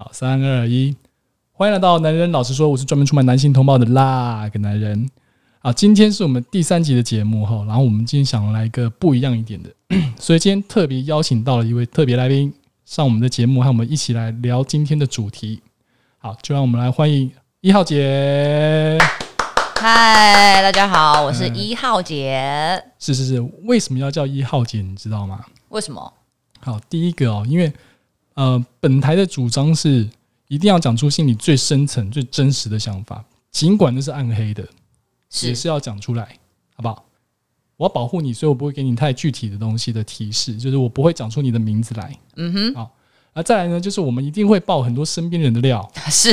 好，三二一，欢迎来到男人老实说，我是专门出卖男性同胞的那个男人。啊，今天是我们第三集的节目哈，然后我们今天想来一个不一样一点的，所以今天特别邀请到了一位特别来宾上我们的节目，和我们一起来聊今天的主题。好，就让我们来欢迎一号姐。嗨，大家好，我是一号姐。是是是，为什么要叫一号姐？你知道吗？为什么？好，第一个哦，因为呃，本台的主张是一定要讲出心里最深层、最真实的想法，尽管那是暗黑的。也是要讲出来，好不好？我要保护你，所以我不会给你太具体的东西的提示，就是我不会讲出你的名字来。嗯哼，好，那再来呢？就是我们一定会爆很多身边人的料，是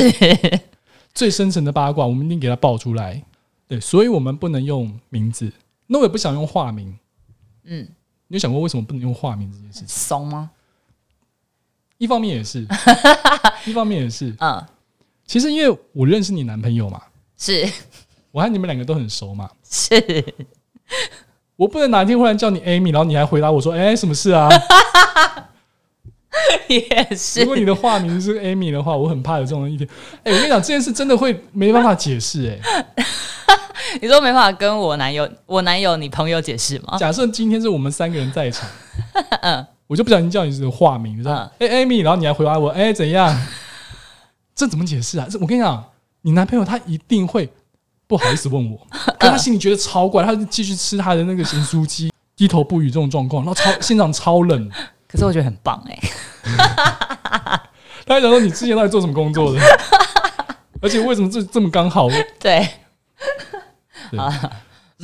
最深层的八卦，我们一定给他爆出来。对，所以我们不能用名字，那我也不想用化名。嗯，你有想过为什么不能用化名这件事情？怂吗？一方面也是，一方面也是。嗯，其实因为我认识你男朋友嘛，是。我和你们两个都很熟嘛，是我不能哪天忽然叫你 Amy，然后你还回答我说：“哎，什么事啊？” 也是。如果你的化名是 Amy 的话，我很怕有这种一天。哎，我跟你讲，这件事真的会没办法解释。哎，你说没办法跟我男友、我男友、你朋友解释吗？假设今天是我们三个人在场，嗯，我就不小心叫你的化名，知道哎，Amy，然后你还回答我：“哎，怎样？” 这怎么解释啊？这我跟你讲，你男朋友他一定会。不好意思问我，可他心里觉得超怪，他就继续吃他的那个咸酥鸡，低头不语这种状况，然后超 现场超冷，可是我觉得很棒哎。他还想说你之前到底做什么工作的？而且为什么这这么刚好？对，对，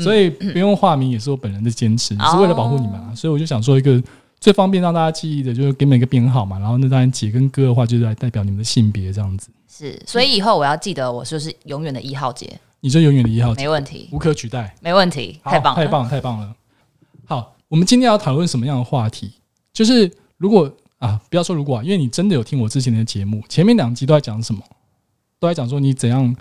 所以不用化名也是我本人的坚持，是为了保护你们啊。所以我就想说一个最方便让大家记忆的，就是给每个编号嘛。然后那当然姐跟哥的话，就是来代表你们的性别这样子。是，所以以后我要记得我就是永远的一号姐。你就永远的一号，没问题，无可取代，没问题，太棒，太棒，太棒了。好，我们今天要讨论什么样的话题？就是如果啊，不要说如果啊，因为你真的有听我之前的节目，前面两集都在讲什么？都在讲说你怎样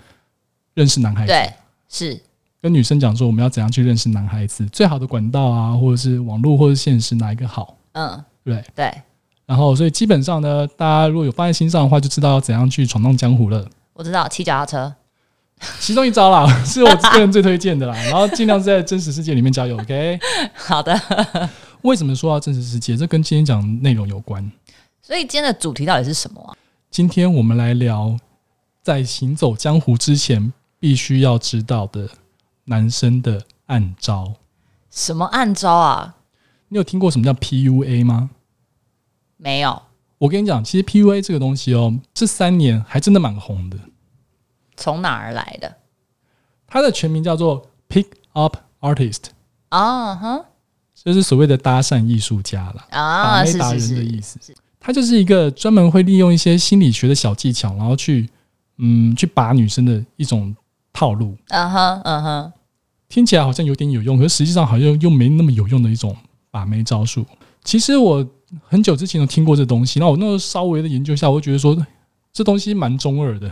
认识男孩子，对，是跟女生讲说我们要怎样去认识男孩子，最好的管道啊，或者是网络或者现实哪一个好？嗯，对对。然后，所以基本上呢，大家如果有放在心上的话，就知道要怎样去闯荡江湖了。我知道，骑脚踏车。其中一招啦，是我个人最推荐的啦。然后尽量在真实世界里面加油，OK？好的。为什么说到真实世界？这跟今天讲内容有关。所以今天的主题到底是什么啊？今天我们来聊，在行走江湖之前必须要知道的男生的暗招。什么暗招啊？你有听过什么叫 PUA 吗？没有。我跟你讲，其实 PUA 这个东西哦，这三年还真的蛮红的。从哪儿来的？它的全名叫做 Pick Up Artist 啊，哈，就是所谓的搭讪艺术家了啊，是达人的意思。他就是一个专门会利用一些心理学的小技巧，然后去嗯去把女生的一种套路。嗯哼，嗯哼，听起来好像有点有用，可是实际上好像又没那么有用的一种把妹招数。其实我很久之前有听过这东西，那我那时候稍微的研究一下，我觉得说这东西蛮中二的。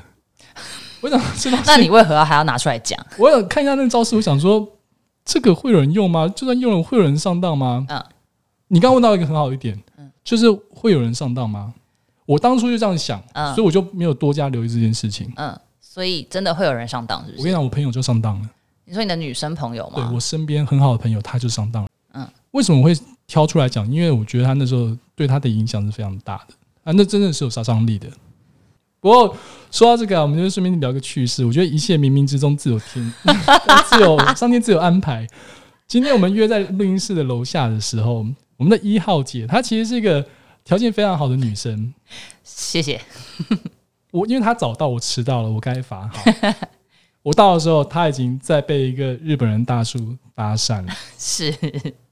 我想知道，那你为何还要拿出来讲？我想看一下那个招式，我想说，这个会有人用吗？就算用了，会有人上当吗？嗯，你刚问到一个很好一点，嗯，就是会有人上当吗？我当初就这样想，所以我就没有多加留意这件事情。嗯，所以真的会有人上当，是不是？我跟你讲，我朋友就上当了。你说你的女生朋友吗？对我身边很好的朋友，他就上当了。嗯，为什么我会挑出来讲？因为我觉得他那时候对他的影响是非常大的啊，那真的是有杀伤力的。不过说到这个，我们就顺便聊个趣事。我觉得一切冥冥之中自有天，自有上天自有安排。今天我们约在录音室的楼下的时候，我们的一号姐她其实是一个条件非常好的女生。谢谢。我因为她早到，我迟到了，我该罚好。我到的时候，她已经在被一个日本人大叔搭讪了。是，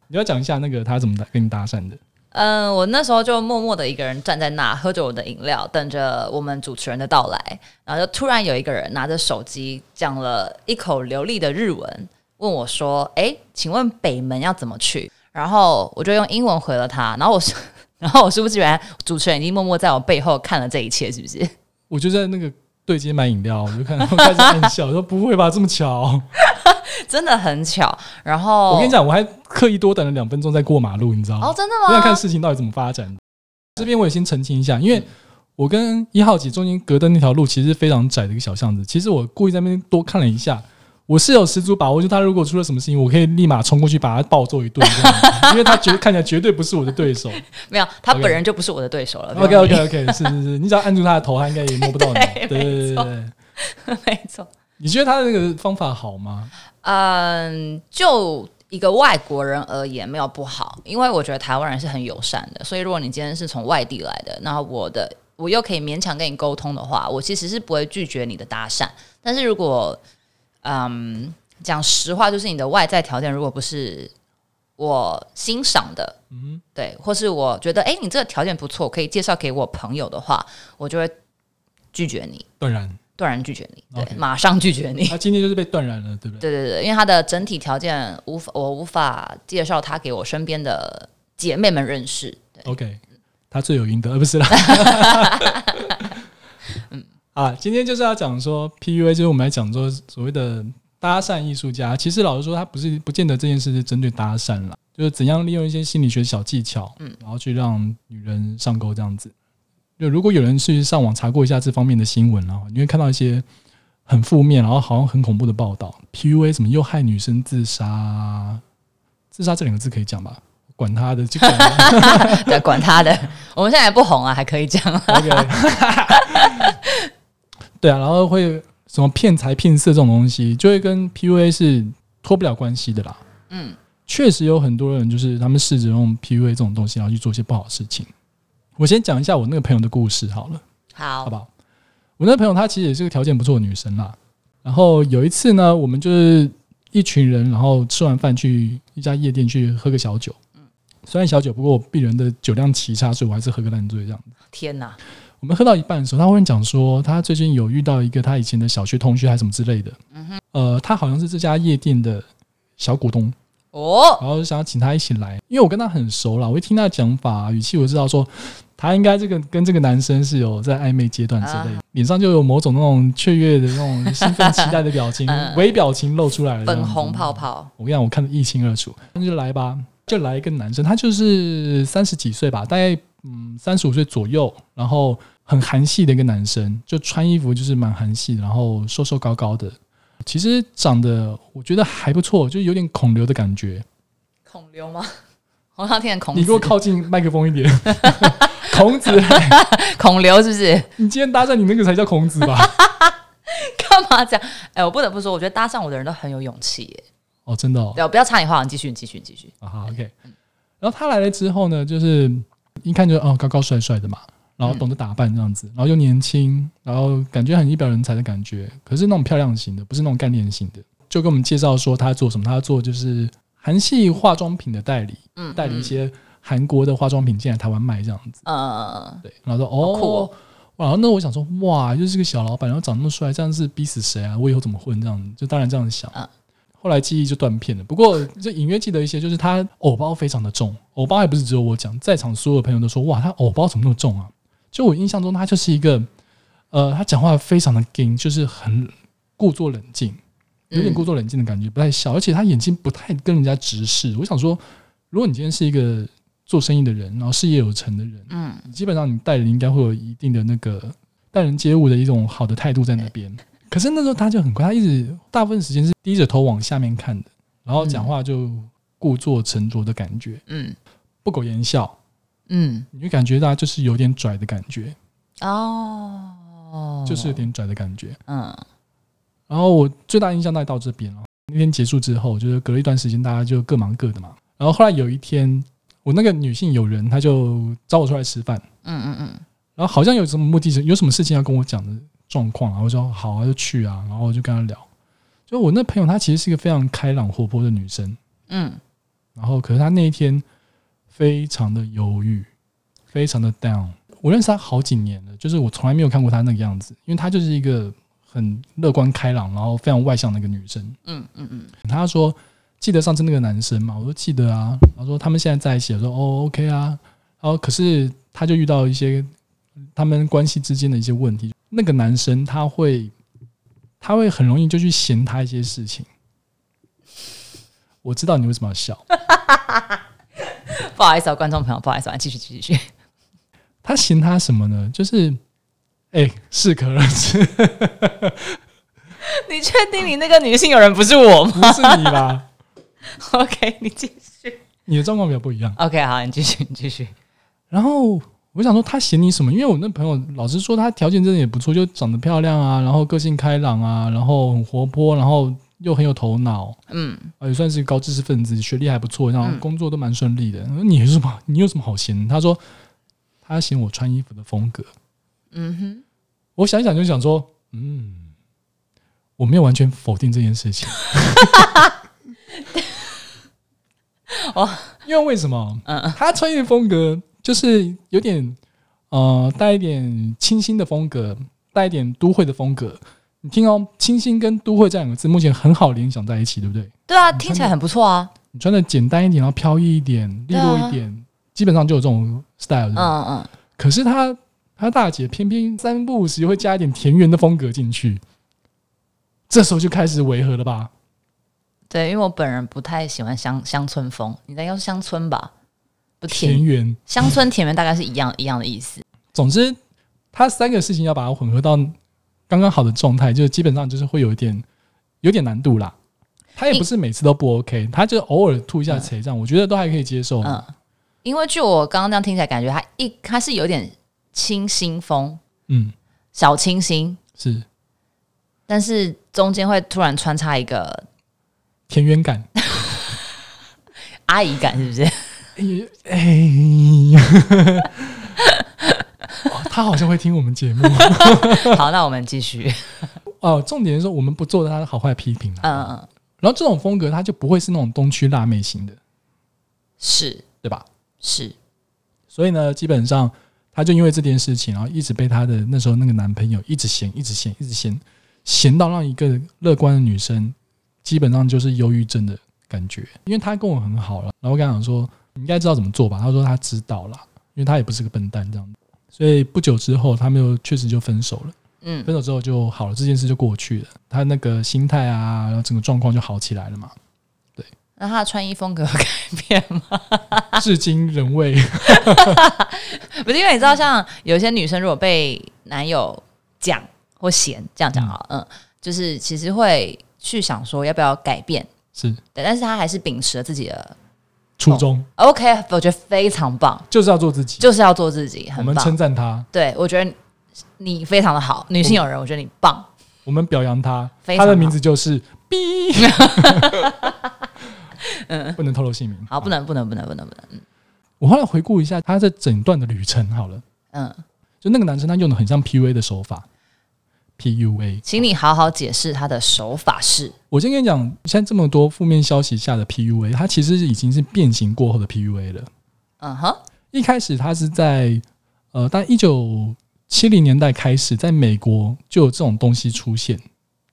你要讲一下那个他怎么跟你搭讪的？嗯，我那时候就默默的一个人站在那，喝着我的饮料，等着我们主持人的到来。然后就突然有一个人拿着手机，讲了一口流利的日文，问我说：“哎，请问北门要怎么去？”然后我就用英文回了他。然后我，然后我是不是原来主持人已经默默在我背后看了这一切？是不是？我就在那个对接买饮料，我就看，开始暗笑，说：“不会吧，这么巧。” 真的很巧，然后我跟你讲，我还刻意多等了两分钟再过马路，你知道吗？哦，真的吗？我想看事情到底怎么发展。这边我也先澄清一下，因为我跟一号几中间隔的那条路其实非常窄的一个小巷子。其实我故意在那边多看了一下，我是有十足把握，就他如果出了什么事情，我可以立马冲过去把他暴揍一顿，因为他绝 看起来绝对不是我的对手。没有，他本人就不是我的对手了。OK OK OK，是是是，你只要按住他的头，他应该也摸不到你。对对对对，没错。你觉得他的那个方法好吗？嗯，就。一个外国人而言没有不好，因为我觉得台湾人是很友善的，所以如果你今天是从外地来的，那我的我又可以勉强跟你沟通的话，我其实是不会拒绝你的搭讪。但是如果嗯讲实话，就是你的外在条件如果不是我欣赏的，嗯，对，或是我觉得哎你这个条件不错，可以介绍给我朋友的话，我就会拒绝你。当然。断然拒绝你，对，马上拒绝你。他今天就是被断然了，对不对？对对对，因为他的整体条件无法，我无法介绍他给我身边的姐妹们认识。OK，他罪有应得，而不是啦。嗯，啊，今天就是要讲说 PUA，就是我们来讲说所谓的搭讪艺术家。其实老实说，他不是不见得这件事是针对搭讪了，就是怎样利用一些心理学小技巧，嗯，然后去让女人上钩这样子。就如果有人去上网查过一下这方面的新闻，然后你会看到一些很负面，然后好像很恐怖的报道，PUA 什么又害女生自杀，自杀这两个字可以讲吧？管他的，就 对，管他的。我们现在也不红啊，还可以讲。OK，对啊，然后会什么骗财骗色这种东西，就会跟 PUA 是脱不了关系的啦。嗯，确实有很多人就是他们试着用 PUA 这种东西，然后去做一些不好的事情。我先讲一下我那个朋友的故事好了，好，好不好？我那个朋友她其实也是个条件不错的女生啦。然后有一次呢，我们就是一群人，然后吃完饭去一家夜店去喝个小酒。嗯，虽然小酒，不过鄙人的酒量奇差，所以我还是喝个烂醉这样子。天哪！我们喝到一半的时候，他忽然讲说，他最近有遇到一个他以前的小学同学还是什么之类的。嗯哼，呃，他好像是这家夜店的小股东。哦，然后想要请他一起来，因为我跟他很熟了，我一听他的讲法语气，我知道说。他应该这个跟这个男生是有在暧昧阶段之类，脸上就有某种那种雀跃的那种兴奋期待的表情，微表情露出来了，粉红泡泡。我跟你讲，我看得一清二楚。那就来吧，就来一个男生，他就是三十几岁吧，大概嗯三十五岁左右，然后很韩系的一个男生，就穿衣服就是蛮韩系，然后瘦瘦高高的，其实长得我觉得还不错，就有点孔刘的感觉。孔刘吗？我刚听孔，你给我靠近麦克风一点。孔子，孔刘是不是？你今天搭上你那个才叫孔子吧？干嘛这样？哎，我不得不说，我觉得搭上我的人都很有勇气耶。哦，真的哦。对，不要插你话，你继续，你继续，继续。啊，好，OK。然后他来了之后呢，就是一看就哦，高高帅帅的嘛，然后懂得打扮这样子，然后又年轻，然后感觉很一表人才的感觉。可是那种漂亮型的，不是那种干练型的。就跟我们介绍说他做什么，他做就是韩系化妆品的代理，嗯，代理一些。韩国的化妆品进来台湾卖这样子，嗯，对，然后说哦，然后那我想说哇，又是个小老板，然后长那么帅，这样是逼死谁啊？我以后怎么混这样子？就当然这样想。后来记忆就断片了。不过就隐约记得一些，就是他偶包非常的重，偶包还不是只有我讲，在场所有朋友都说哇，他偶包怎么那么重啊？就我印象中，他就是一个呃，他讲话非常的硬，就是很故作冷静，有点故作冷静的感觉，不太笑，而且他眼睛不太跟人家直视。我想说，如果你今天是一个。做生意的人，然后事业有成的人，嗯，基本上你待人应该会有一定的那个待人接物的一种好的态度在那边。可是那时候他就很快，他一直大部分时间是低着头往下面看的，然后讲话就故作沉着的感觉，嗯，不苟言笑，嗯，你就感觉到就是有点拽的感觉，哦，就是有点拽的感觉，嗯。然后我最大印象大概到这边了。那天结束之后，就是隔了一段时间，大家就各忙各的嘛。然后后来有一天。我那个女性友人，她就找我出来吃饭，嗯嗯嗯，然后好像有什么目的，有什么事情要跟我讲的状况，然后说好啊，就去啊，然后我就跟她聊。就我那朋友，她其实是一个非常开朗活泼的女生，嗯，然后可是她那一天非常的忧郁，非常的 down。我认识她好几年了，就是我从来没有看过她那个样子，因为她就是一个很乐观开朗，然后非常外向的一个女生，嗯嗯嗯。她说。记得上次那个男生嘛？我说记得啊。然后说他们现在在一起，我说哦，OK 啊。然后可是他就遇到一些他们关系之间的一些问题。那个男生他会他会很容易就去嫌他一些事情。我知道你为什么要笑。不好意思啊，观众朋友，不好意思啊，继续继续。他嫌他什么呢？就是哎，适可而止。你确定你那个女性友人不是我吗？不是你吧 OK，你继续。你的状况比较不一样。OK，好，你继续，你继续。然后我想说，他嫌你什么？因为我那朋友老实说，他条件真的也不错，就长得漂亮啊，然后个性开朗啊，然后很活泼，然后又很有头脑，嗯，也算是高知识分子，学历还不错，然后工作都蛮顺利的。你有什么？你有什么好嫌？他说他嫌我穿衣服的风格。嗯哼，我想想就想说，嗯，我没有完全否定这件事情。哦，因为为什么？嗯嗯，他穿衣风格就是有点呃带一点清新的风格，带一点都会的风格。你听哦，清新跟都会这两个字目前很好联想在一起，对不对？对啊，听起来很不错啊。你穿的简单一点，然后飘逸一点，利落一点，基本上就有这种 style。嗯嗯。可是他他大姐偏偏三不五时会加一点田园的风格进去，这时候就开始违和了吧？对，因为我本人不太喜欢乡乡村风，你在要是乡村吧？不田园，乡村田园大概是一样一样的意思。总之，他三个事情要把它混合到刚刚好的状态，就基本上就是会有一点有点难度啦。他也不是每次都不 OK，他就偶尔吐一下词，这样我觉得都还可以接受。嗯，因为据我刚刚这样听起来，感觉他一他是有点清新风，嗯，小清新是，但是中间会突然穿插一个。田园感，阿姨感是不是？哎呀，他好像会听我们节目。好，那我们继续。哦，重点是说我们不做他的好坏批评嗯嗯。然后这种风格，他就不会是那种东区辣妹型的，是对吧？是。所以呢，基本上他就因为这件事情，然后一直被他的那时候那个男朋友一直嫌，一直嫌，一直嫌，嫌到让一个乐观的女生。基本上就是忧郁症的感觉，因为他跟我很好了，然后我跟他讲说，你应该知道怎么做吧？他说他知道了，因为他也不是个笨蛋这样所以不久之后，他们又确实就分手了。嗯，分手之后就好了，这件事就过去了。他那个心态啊，然后整个状况就好起来了嘛。对，那他的穿衣风格改变吗？至今仍未。不是因为你知道，像有些女生如果被男友讲或嫌这样讲啊，嗯，就是其实会。去想说要不要改变，是。对，但是他还是秉持了自己的初衷。OK，我觉得非常棒，就是要做自己，就是要做自己，很棒。我们称赞他，对我觉得你非常的好，女性友人，我觉得你棒。我们表扬他，他的名字就是 B，嗯，不能透露姓名，好，不能，不能，不能，不能，不能。我后来回顾一下他这整段的旅程，好了，嗯，就那个男生他用的很像 PUA 的手法。PUA，请你好好解释他的手法是。我先跟你讲，现在这么多负面消息下的 PUA，它其实已经是变形过后的 PUA 了。嗯哼，一开始它是在呃，大概一九七零年代开始，在美国就有这种东西出现。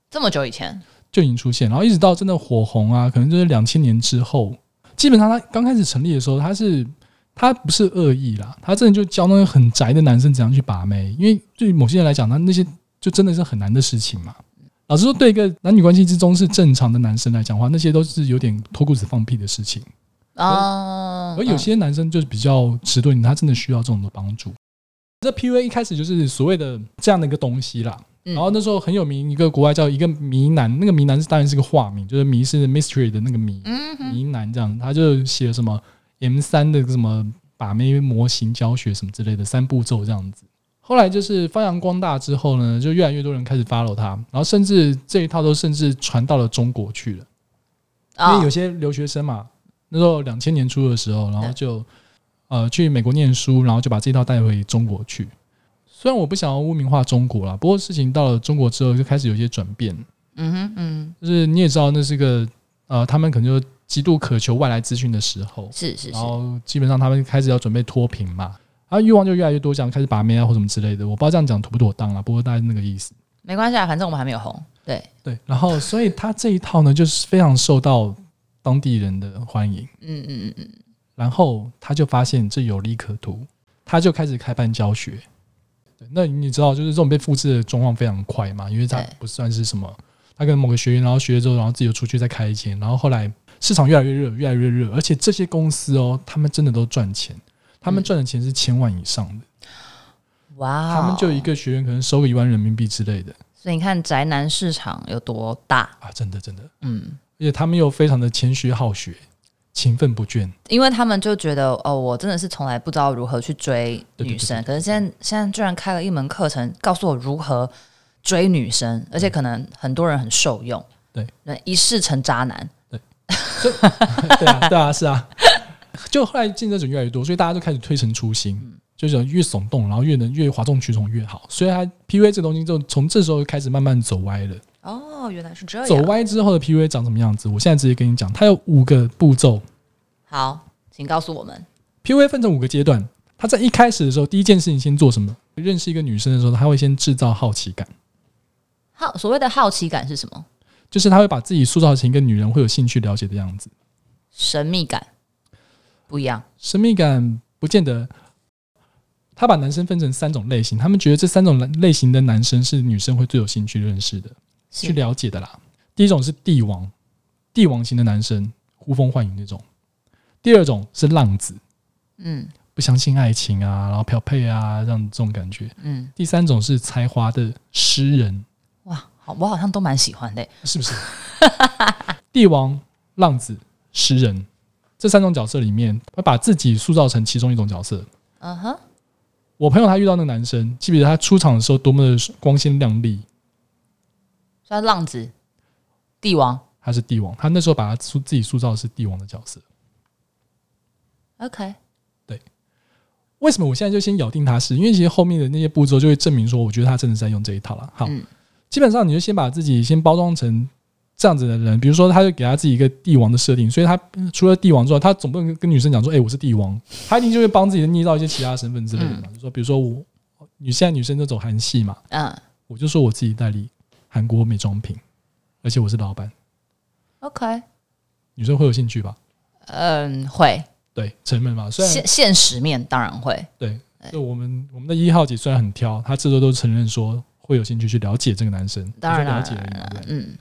这么久以前就已经出现，然后一直到真的火红啊，可能就是两千年之后。基本上它刚开始成立的时候，它是他不是恶意啦，他真的就教那些很宅的男生怎样去把妹，因为对于某些人来讲，他那些。就真的是很难的事情嘛？老实说，对一个男女关系之中是正常的男生来讲话，那些都是有点脱裤子放屁的事情啊。而有些男生就是比较迟钝，他真的需要这种的帮助。这 P U A 一开始就是所谓的这样的一个东西啦。然后那时候很有名，一个国外叫一个迷男，那个迷男是当然是个化名，就是迷是 mystery 的那个迷，迷男这样，他就写了什么 M 三的什么把妹模型教学什么之类的三步骤这样子。后来就是发扬光大之后呢，就越来越多人开始 follow 他，然后甚至这一套都甚至传到了中国去了。因为有些留学生嘛，那时候两千年初的时候，然后就呃去美国念书，然后就把这套带回中国去。虽然我不想要污名化中国啦，不过事情到了中国之后就开始有一些转变。嗯哼，嗯，就是你也知道，那是个呃，他们可能就极度渴求外来资讯的时候，是是，然后基本上他们开始要准备脱贫嘛。他欲望就越来越多，这样开始把妹啊或什么之类的，我不知道这样讲妥不妥当啊，不过大概是那个意思。没关系啊，反正我们还没有红。对对，然后所以他这一套呢，就是非常受到当地人的欢迎。嗯嗯嗯嗯。然后他就发现这有利可图，他就开始开办教学。对，那你知道，就是这种被复制的状况非常快嘛，因为他不算是什么，他跟某个学员，然后学了之后，然后自己又出去再开一间，然后后来市场越来越热，越来越热，而且这些公司哦，他们真的都赚钱。他们赚的钱是千万以上的，哇，他们就一个学员可能收个一万人民币之类的。所以你看宅男市场有多大？啊！真的，真的，嗯，而且他们又非常的谦虚好学，勤奋不倦，因为他们就觉得哦，我真的是从来不知道如何去追女生，可是现在现在居然开了一门课程，告诉我如何追女生，而且可能很多人很受用，对，一试成渣男，对，对啊，对啊，是啊，就后来竞争者越来越多，所以大家都开始推陈出新。就是越耸动，然后越能越哗众取宠越好，所以它 P V 这东西就从这时候开始慢慢走歪了。哦，原来是这样。走歪之后的 PUA 长什么样子？我现在直接跟你讲，它有五个步骤。好，请告诉我们。PUA 分成五个阶段，他在一开始的时候，第一件事情先做什么？认识一个女生的时候，他会先制造好奇感。好，所谓的好奇感是什么？就是他会把自己塑造成一个女人会有兴趣了解的样子。神秘感不一样，神秘感不见得。他把男生分成三种类型，他们觉得这三种类型的男生是女生会最有兴趣认识的、去了解的啦。第一种是帝王，帝王型的男生，呼风唤雨那种；第二种是浪子，嗯，不相信爱情啊，然后漂配啊，这样这种感觉。嗯，第三种是才华的诗人。哇，好，我好像都蛮喜欢的，是不是？帝王、浪子、诗人这三种角色里面，会把自己塑造成其中一种角色。嗯哼。我朋友他遇到那个男生，记不记得他出场的时候多么的光鲜亮丽？他浪子，帝王，他是帝王。他那时候把他塑自己塑造的是帝王的角色。OK，对。为什么我现在就先咬定他是？因为其实后面的那些步骤就会证明说，我觉得他真的是在用这一套了。好，基本上你就先把自己先包装成。这样子的人，比如说，他就给他自己一个帝王的设定，所以他除了帝王之外，他总不能跟女生讲说：“哎，我是帝王。”他一定就会帮自己捏造一些其他身份之类的嘛。就说，比如说我，你现在女生都走韩系嘛，嗯，我就说我自己代理韩国美妆品，而且我是老板。OK，女生会有兴趣吧？嗯，会。对，成本嘛，虽然现现实面当然会。对，就我们我们的一号姐虽然很挑，她这周都承认说会有兴趣去了解这个男生，当然了解了，嗯。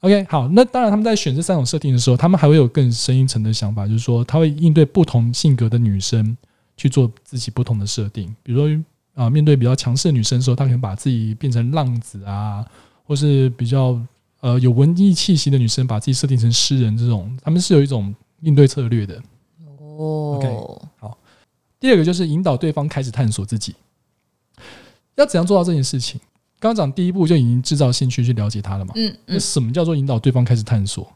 OK，好，那当然，他们在选这三种设定的时候，他们还会有更深一层的想法，就是说，他会应对不同性格的女生去做自己不同的设定。比如说，啊，面对比较强势的女生的时候，他可能把自己变成浪子啊，或是比较呃有文艺气息的女生，把自己设定成诗人这种，他们是有一种应对策略的。哦，OK，好。第二个就是引导对方开始探索自己，要怎样做到这件事情？刚讲第一步就已经制造兴趣去了解他了嘛？嗯，那什么叫做引导对方开始探索？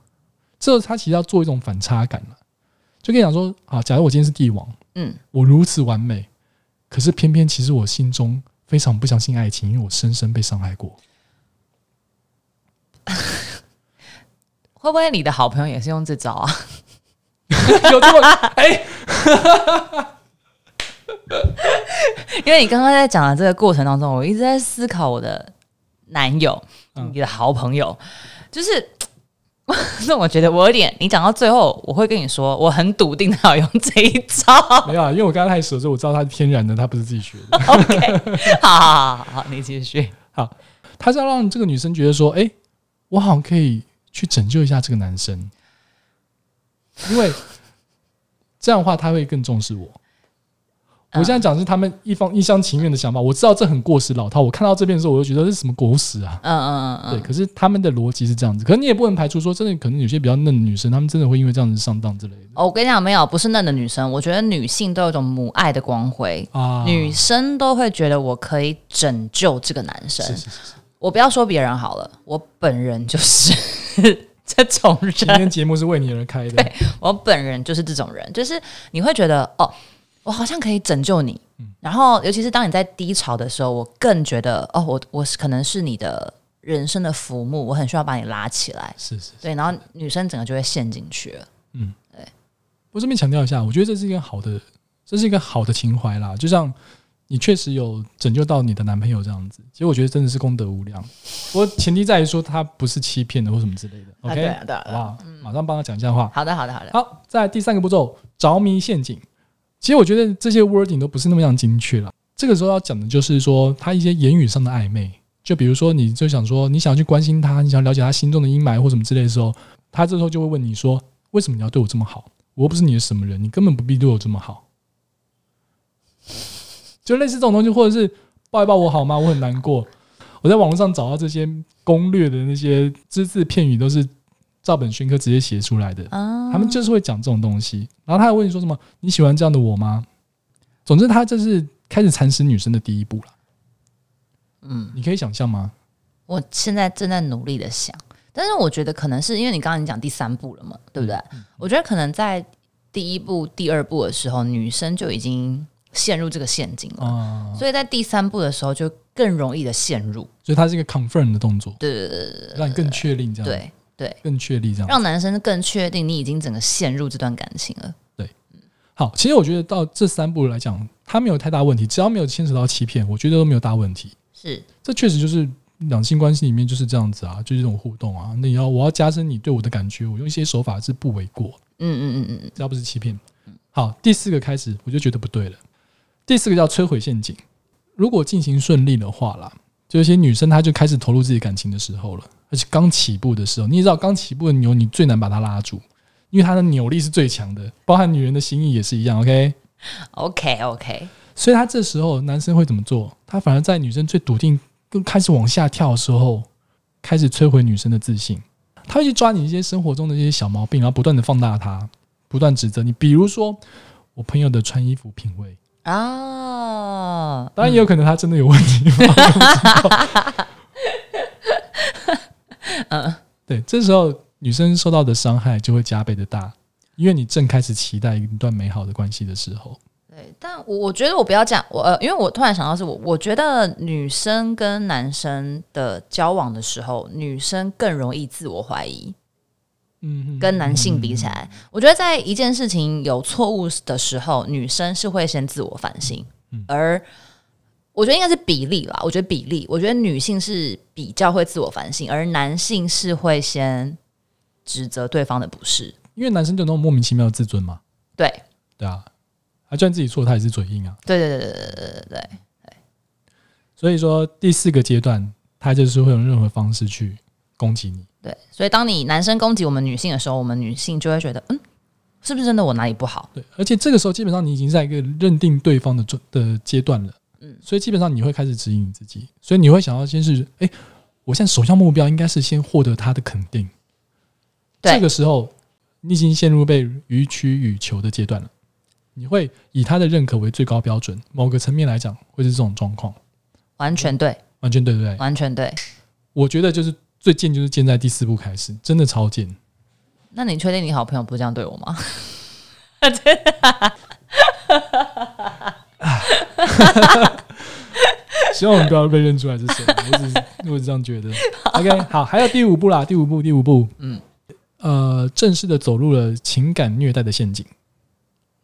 这他其实要做一种反差感了，就跟你讲说啊，假如我今天是帝王，嗯，我如此完美，可是偏偏其实我心中非常不相信爱情，因为我深深被伤害过。会不会你的好朋友也是用这招啊？有这么哎？因为你刚刚在讲的这个过程当中，我一直在思考我的男友，你的好朋友，就是，那我觉得我有点，你讲到最后，我会跟你说，我很笃定他要用这一招。没有，啊，因为我刚刚开始的时候，我知道他是天然的，他不是自己学的。OK，好好好好，你继续。好，他是要让这个女生觉得说，哎，我好像可以去拯救一下这个男生，因为这样的话他会更重视我。我现在讲是他们一方一厢情愿的想法，我知道这很过时老套。我看到这边的时候，我就觉得这是什么狗屎啊！嗯嗯嗯对，可是他们的逻辑是这样子，可是你也不能排除说，真的可能有些比较嫩的女生，她们真的会因为这样子上当之类的。哦，我跟你讲，没有，不是嫩的女生，我觉得女性都有一种母爱的光辉啊，女生都会觉得我可以拯救这个男生。是是是，我不要说别人好了，我本人就是 这种人。今天节目是为你而开的，我本人就是这种人，就是你会觉得哦。我好像可以拯救你，然后尤其是当你在低潮的时候，我更觉得哦，我我是可能是你的人生的浮木，我很需要把你拉起来。是是，对，然后女生整个就会陷进去了。嗯，对。我这边强调一下，我觉得这是一个好的，这是一个好的情怀啦。就像你确实有拯救到你的男朋友这样子，其实我觉得真的是功德无量。不过前提在于说他不是欺骗的或什么之类的。OK，对，好不好？马上帮他讲一下话。好的，好的，好的。好，在第三个步骤，着迷陷阱。其实我觉得这些 wording 都不是那么样精确了。这个时候要讲的就是说，他一些言语上的暧昧，就比如说，你就想说，你想要去关心他，你想了解他心中的阴霾或什么之类的时候，他这时候就会问你说：“为什么你要对我这么好？我又不是你的什么人，你根本不必对我这么好。”就类似这种东西，或者是抱一抱我好吗？我很难过。我在网络上找到这些攻略的那些只字片语，都是照本宣科直接写出来的。他们就是会讲这种东西，然后他还问你说什么？你喜欢这样的我吗？总之，他这是开始蚕食女生的第一步了。嗯，你可以想象吗？我现在正在努力的想，但是我觉得可能是因为你刚刚你讲第三步了嘛，对不对？我觉得可能在第一步、第二步的时候，女生就已经陷入这个陷阱了，所以在第三步的时候就更容易的陷入。所以它是一个 confirm 的动作，对对对对让你更确定这样，对对，更确立这样，让男生更确定你已经整个陷入这段感情了。对，好，其实我觉得到这三步来讲，他没有太大问题，只要没有牵扯到欺骗，我觉得都没有大问题。是，这确实就是两性关系里面就是这样子啊，就是这种互动啊。那你要我要加深你对我的感觉，我用一些手法是不为过。嗯嗯嗯嗯，只要不是欺骗。好，第四个开始我就觉得不对了。第四个叫摧毁陷阱。如果进行顺利的话啦，就一些女生她就开始投入自己感情的时候了，而且刚起步的时候，你也知道刚起步的牛你最难把它拉住，因为它的扭力是最强的，包含女人的心意也是一样。OK，OK，OK。所以他这时候男生会怎么做？他反而在女生最笃定、更开始往下跳的时候，开始摧毁女生的自信。他会去抓你一些生活中的一些小毛病，然后不断的放大它，不断指责你。比如说，我朋友的穿衣服品味啊，当然也有可能他真的有问题。嗯，对，这时候女生受到的伤害就会加倍的大，因为你正开始期待一段美好的关系的时候。对，但我我觉得我不要讲我呃，因为我突然想到是我我觉得女生跟男生的交往的时候，女生更容易自我怀疑，嗯，跟男性比起来，我觉得在一件事情有错误的时候，女生是会先自我反省，而我觉得应该是比例吧，我觉得比例，我觉得女性是比较会自我反省，而男性是会先指责对方的不是，因为男生就那种莫名其妙的自尊嘛，对，对啊。他就算自己错，他也是嘴硬啊。对对对对对对对对。所以说，第四个阶段，他就是会用任何方式去攻击你。对，所以当你男生攻击我们女性的时候，我们女性就会觉得，嗯，是不是真的我哪里不好？对，而且这个时候基本上你已经在一个认定对方的的阶段了。嗯，所以基本上你会开始指引你自己，所以你会想要先是，哎，我现在首要目标应该是先获得他的肯定。这个时候，你已经陷入被予取予求的阶段了。你会以他的认可为最高标准，某个层面来讲会是这种状况，完全对，完全对，对不对？完全对。我觉得就是最贱，就是贱在第四步开始，真的超贱。那你确定你好朋友不这样对我吗？希望我们不要被认出来是谁。我只是我是这样觉得。OK，好，还有第五步啦，第五步，第五步，嗯，呃，正式的走入了情感虐待的陷阱。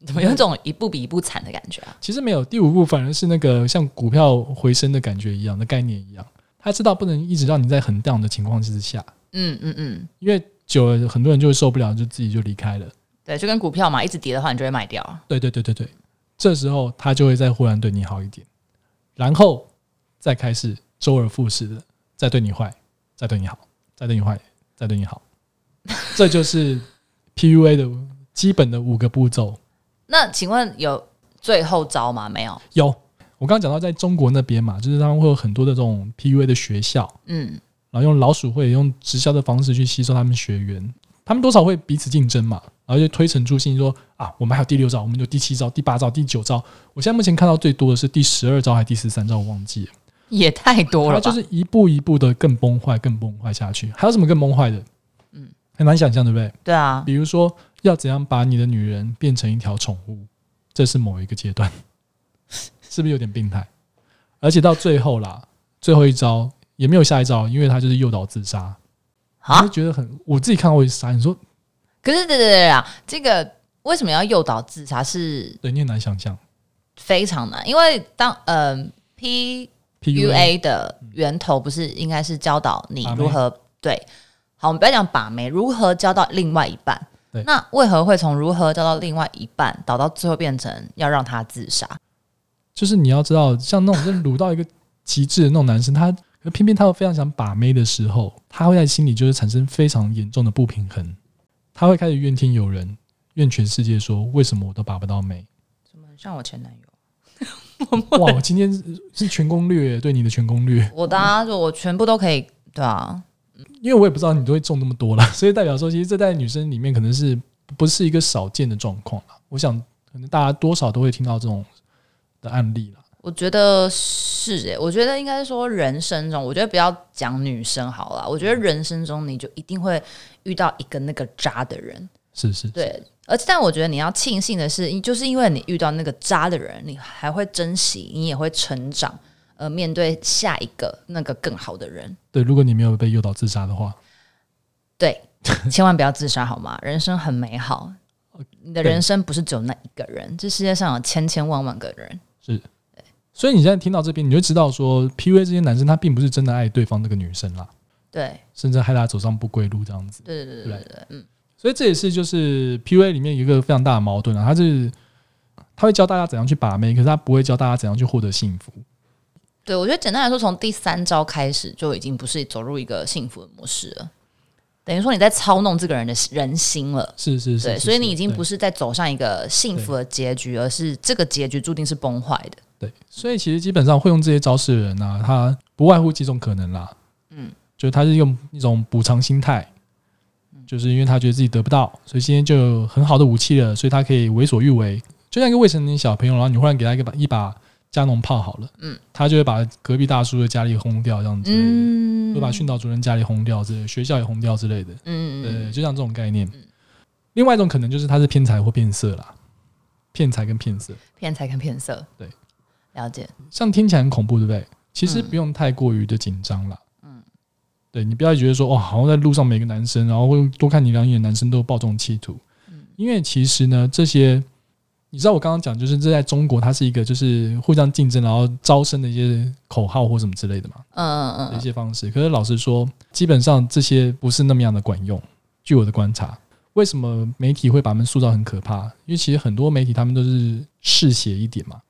怎么有种一步比一步惨的感觉啊？其实没有，第五步反而是那个像股票回升的感觉一样的概念一样。他知道不能一直让你在很 down 的情况之下，嗯嗯嗯，因为久了很多人就会受不了，就自己就离开了。对，就跟股票嘛，一直跌的话，你就会卖掉。对对对对对，这时候他就会再忽然对你好一点，然后再开始周而复始的再对你坏，再对你好，再对你坏，再对你好。这就是 PUA 的基本的五个步骤。那请问有最后招吗？没有。有，我刚刚讲到在中国那边嘛，就是他们会有很多的这种 PUA 的学校，嗯，然后用老鼠会用直销的方式去吸收他们学员，他们多少会彼此竞争嘛，然后就推陈出新，说啊，我们还有第六招，我们有第七招、第八招、第九招。我现在目前看到最多的是第十二招还是第十三招，我忘记了，也太多了。就是一步一步的更崩坏、更崩坏下去。还有什么更崩坏的？嗯，很难想象，对不对？对啊，比如说。要怎样把你的女人变成一条宠物？这是某一个阶段，是不是有点病态？而且到最后啦，最后一招也没有下一招，因为他就是诱导自杀。啊，觉得很，我自己看过会杀。你说，可是对对对啊，这个为什么要诱导自杀？是对你很难想象，非常难，因为当嗯 P P U A 的源头不是应该是教导你如何对？好，我们不要讲把妹，如何教到另外一半？那为何会从如何交到另外一半，导到最后变成要让他自杀？就是你要知道，像那种就卤到一个极致的那种男生，他偏偏他又非常想把妹的时候，他会在心里就是产生非常严重的不平衡，他会开始怨天尤人，怨全世界，说为什么我都把不到妹？怎么像我前男友？哇，我今天是全攻略，对你的全攻略，我当然我全部都可以，对啊，因为我也不知道你都会中那么多了，所以代表说，其实这代女生里面可能是不是一个少见的状况了。我想，可能大家多少都会听到这种的案例了。我觉得是诶，我觉得应该说人生中，我觉得不要讲女生好了，我觉得人生中你就一定会遇到一个那个渣的人，是是，对。而但我觉得你要庆幸的是，就是因为你遇到那个渣的人，你还会珍惜，你也会成长，呃，面对下一个那个更好的人。对，如果你没有被诱导自杀的话，对，千万不要自杀好吗？人生很美好，你的人生不是只有那一个人，这世界上有千千万万个人。是。所以你现在听到这边，你就知道说，P A 这些男生他并不是真的爱对方那个女生啦，对，甚至害他走上不归路这样子。对对对对对，嗯。所以这也是就是 P A 里面一个非常大的矛盾啊，他是他会教大家怎样去把妹，可是他不会教大家怎样去获得幸福。对，我觉得简单来说，从第三招开始就已经不是走入一个幸福的模式了，等于说你在操弄这个人的人心了。是是是，对，所以你已经不是在走上一个幸福的结局，而是这个结局注定是崩坏的。对，所以其实基本上会用这些招式的人呢，他不外乎几种可能啦。嗯，就是他是用一种补偿心态，就是因为他觉得自己得不到，所以今天就有很好的武器了，所以他可以为所欲为。就像一个未成年小朋友，然后你忽然给他一个把一把加农炮好了，嗯，他就会把隔壁大叔的家里轰掉，这样子，嗯，会把训导主任家里轰掉，这学校也轰掉之类的，嗯嗯，对，就像这种概念。另外一种可能就是他是骗财或骗色啦，骗财跟骗色，骗财跟骗色，对。了解，像听起来很恐怖，对不对？其实不用太过于的紧张了。嗯，对你不要觉得说，哇，好像在路上每个男生，然后会多看你两眼，男生都抱这种企图。嗯，因为其实呢，这些你知道，我刚刚讲就是这在中国，它是一个就是互相竞争，然后招生的一些口号或什么之类的嘛。嗯嗯嗯，一些方式。可是老实说，基本上这些不是那么样的管用。据我的观察，为什么媒体会把他们塑造很可怕？因为其实很多媒体他们都是嗜血一点嘛。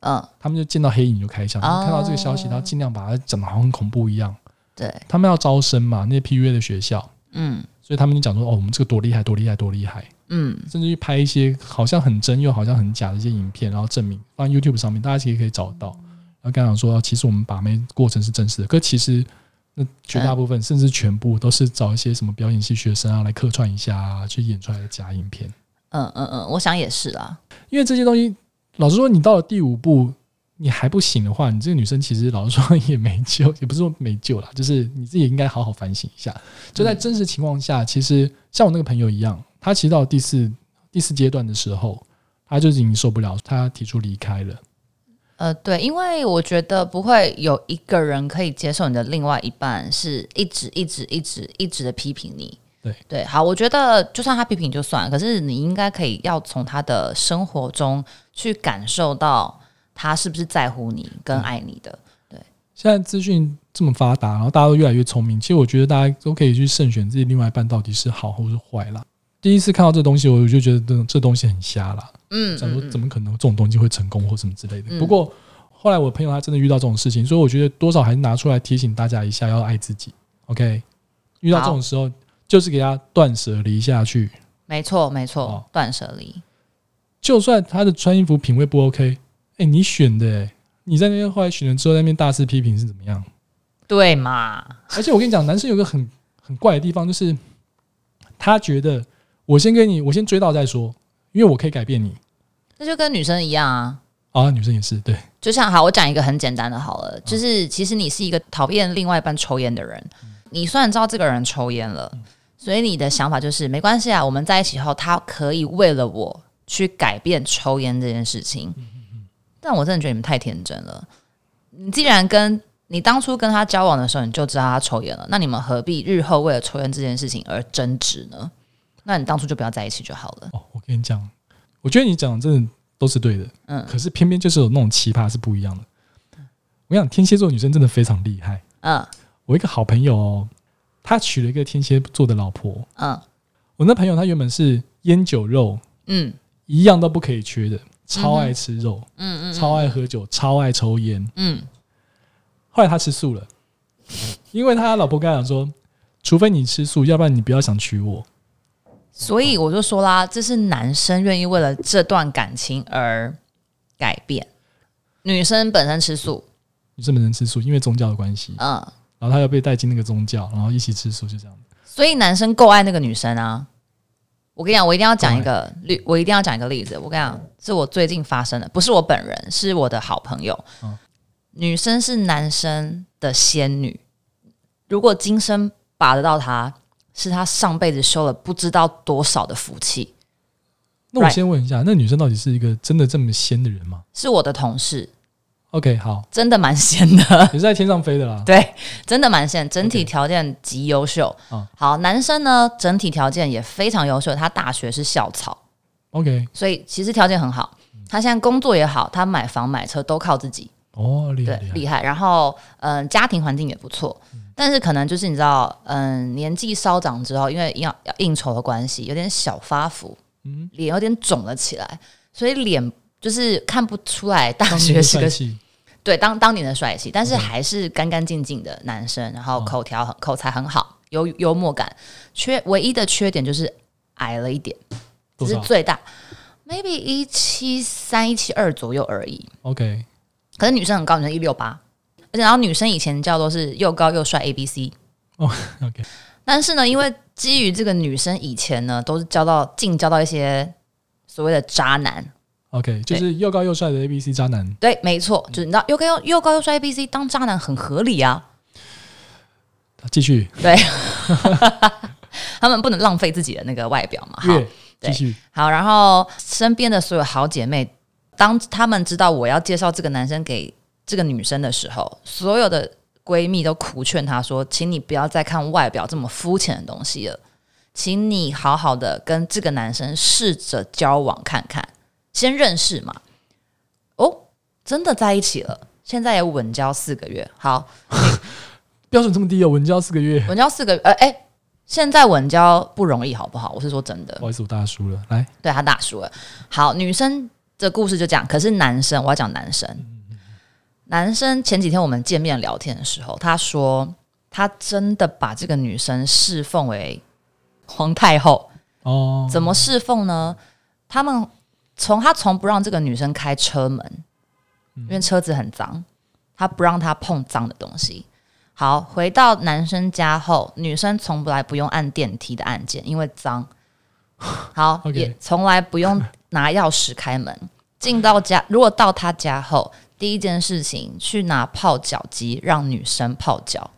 嗯，他们就见到黑影就开枪，看到这个消息，他尽量把它讲的好像很恐怖一样。对，他们要招生嘛，那些 P U A 的学校，嗯，所以他们就讲说，哦，我们这个多厉害，多厉害，多厉害，嗯，甚至去拍一些好像很真又好像很假的一些影片，然后证明放 YouTube 上面，大家其实可以找到。然后刚刚说，其实我们把妹过程是真实的，可其实那绝大部分甚至全部都是找一些什么表演系学生啊来客串一下啊，去演出来的假影片。嗯嗯嗯，我想也是啦，因为这些东西。老实说，你到了第五步，你还不醒的话，你这个女生其实老实说也没救，也不是说没救了，就是你自己应该好好反省一下。就在真实情况下，其实像我那个朋友一样，他其实到第四第四阶段的时候，他就已经受不了，他提出离开了。呃，对，因为我觉得不会有一个人可以接受你的另外一半是一直一直一直一直的批评你。对对，好，我觉得就算他批评就算，可是你应该可以要从他的生活中去感受到他是不是在乎你跟爱你的。对，现在资讯这么发达，然后大家都越来越聪明，其实我觉得大家都可以去慎选自己另外一半到底是好或是坏啦。第一次看到这东西，我就觉得这这东西很瞎啦。嗯，想说怎么可能这种东西会成功或什么之类的。不过后来我朋友他真的遇到这种事情，所以我觉得多少还是拿出来提醒大家一下，要爱自己。OK，遇到这种时候。就是给他断舍离下去，没错没错，断舍离。就算他的穿衣服品味不 OK，哎，你选的，你在那边后来选了之后，那边大肆批评是怎么样？对嘛？而且我跟你讲，男生有个很很怪的地方，就是他觉得我先跟你，我先追到再说，因为我可以改变你。那就跟女生一样啊！啊，女生也是对。就像好，我讲一个很简单的，好了，就是其实你是一个讨厌另外一半抽烟的人，你虽然知道这个人抽烟了。所以你的想法就是没关系啊，我们在一起后，他可以为了我去改变抽烟这件事情。但我真的觉得你们太天真了。你既然跟你当初跟他交往的时候你就知道他抽烟了，那你们何必日后为了抽烟这件事情而争执呢？那你当初就不要在一起就好了。哦，我跟你讲，我觉得你讲的真的都是对的。嗯，可是偏偏就是有那种奇葩是不一样的。我想天蝎座女生真的非常厉害。嗯，我一个好朋友哦。他娶了一个天蝎座的老婆。嗯，我那朋友他原本是烟酒肉，嗯，一样都不可以缺的，超爱吃肉，嗯嗯，超爱喝酒，超爱抽烟，嗯。后来他吃素了，因为他老婆跟他讲说，除非你吃素，要不然你不要想娶我。所以我就说啦，这是男生愿意为了这段感情而改变。女生本身吃素，女生本身吃素，因为宗教的关系，嗯，然后他又被带进那个宗教，然后一起吃素，就这样。所以男生够爱那个女生啊！我跟你讲，我一定要讲一个例，我一定要讲一个例子。我跟你讲，是我最近发生的，不是我本人，是我的好朋友。嗯女生是男生的仙女，如果今生把得到她，是他上辈子修了不知道多少的福气。那我先问一下，那女生到底是一个真的这么仙的人吗？是我的同事。OK，好，真的蛮仙的，也是在天上飞的啦。对，真的蛮仙，整体条件极优秀。好，男生呢，整体条件也非常优秀，他大学是校草。OK，所以其实条件很好，他现在工作也好，他买房买车都靠自己。哦，厉害厉害。然后，嗯，家庭环境也不错，但是可能就是你知道，嗯，年纪稍长之后，因为要要应酬的关系，有点小发福，嗯，脸有点肿了起来，所以脸。就是看不出来大学是个对当当年的帅气，但是还是干干净净的男生，然后口条很口才很好，有幽默感。缺唯一的缺点就是矮了一点，这是最大，maybe 一七三一七二左右而已。OK，可是女生很高，女生一六八，而且然后女生以前叫做是又高又帅 A B C。哦，OK，但是呢，因为基于这个女生以前呢都是交到净交到一些所谓的渣男。OK，就是又高又帅的 A B C 渣男。对，没错，就是你知道又高又又高又帅 A B C 当渣男很合理啊。继续。对，他们不能浪费自己的那个外表嘛。好，继续。好，然后身边的所有好姐妹，当他们知道我要介绍这个男生给这个女生的时候，所有的闺蜜都苦劝她说：“请你不要再看外表这么肤浅的东西了，请你好好的跟这个男生试着交往看看。”先认识嘛，哦，真的在一起了，现在也稳交四个月。好，标准这么低哦，稳交四个月，稳交四个月呃，哎，现在稳交不容易，好不好？我是说真的。不好意思，我大输了，来，对他大输了。好，女生的故事就讲，可是男生，我要讲男生。男生前几天我们见面聊天的时候，他说他真的把这个女生侍奉为皇太后哦。怎么侍奉呢？他们。从他从不让这个女生开车门，因为车子很脏，他不让她碰脏的东西。好，回到男生家后，女生从来不用按电梯的按键，因为脏。好，也从来不用拿钥匙开门。进到家，如果到他家后，第一件事情去拿泡脚机让女生泡脚，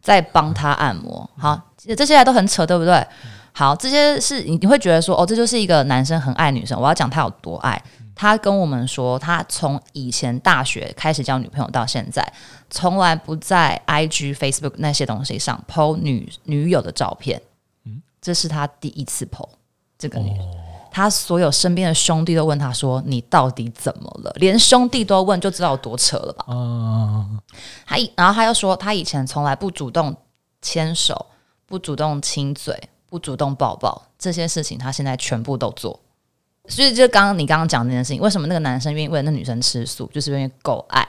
再帮她按摩。好，这些都很扯，对不对？好，这些是你你会觉得说，哦，这就是一个男生很爱女生。我要讲他有多爱，他跟我们说，他从以前大学开始交女朋友到现在，从来不在 IG、Facebook 那些东西上 PO 女女友的照片。嗯，这是他第一次 PO 这个女。他所有身边的兄弟都问他说：“你到底怎么了？”连兄弟都问，就知道有多扯了吧？嗯，他然后他又说，他以前从来不主动牵手，不主动亲嘴。不主动抱抱这些事情，他现在全部都做。所以，就刚刚你刚刚讲那件事情，为什么那个男生愿意为那女生吃素，就是因为够爱。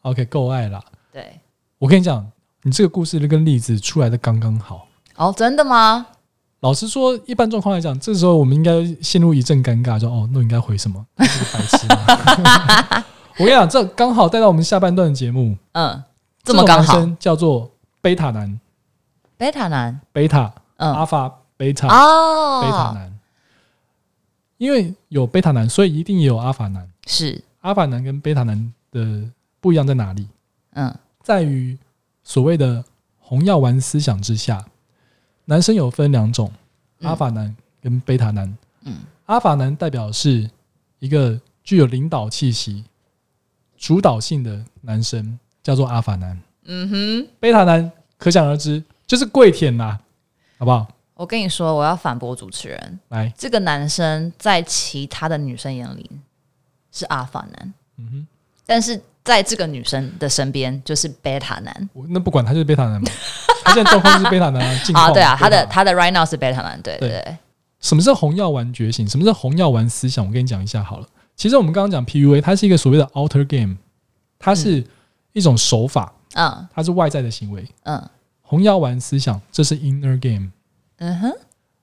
OK，够爱啦。对，我跟你讲，你这个故事那个例子出来的刚刚好。哦，真的吗？老实说，一般状况来讲，这时候我们应该陷入一阵尴尬，说：“哦，那应该回什么？”白痴。我跟你讲，这刚好带到我们下半段的节目。嗯，这么刚好，叫做贝塔男。贝塔男，贝塔。嗯阿法、贝塔、哦贝塔男，因为有贝塔男，所以一定也有阿法男。是阿法男跟贝塔男的不一样在哪里？嗯，在于所谓的红药丸思想之下，男生有分两种：阿法男跟贝塔男。嗯，阿法男代表是一个具有领导气息、主导性的男生，叫做阿法男。嗯哼，贝塔男可想而知，就是跪舔啦。好不好？我跟你说，我要反驳主持人。来，这个男生在其他的女生眼里是阿法男，嗯哼，但是在这个女生的身边就是贝塔男。那不管他就是贝塔男嘛，他现在状况是贝塔男啊。对啊，他的他的 right now 是贝塔男。对对。什么是红药丸觉醒？什么是红药丸思想？我跟你讲一下好了。其实我们刚刚讲 PUA，它是一个所谓的 outer game，它是一种手法，嗯，它是外在的行为，嗯。红药丸思想，这是 inner game，嗯哼，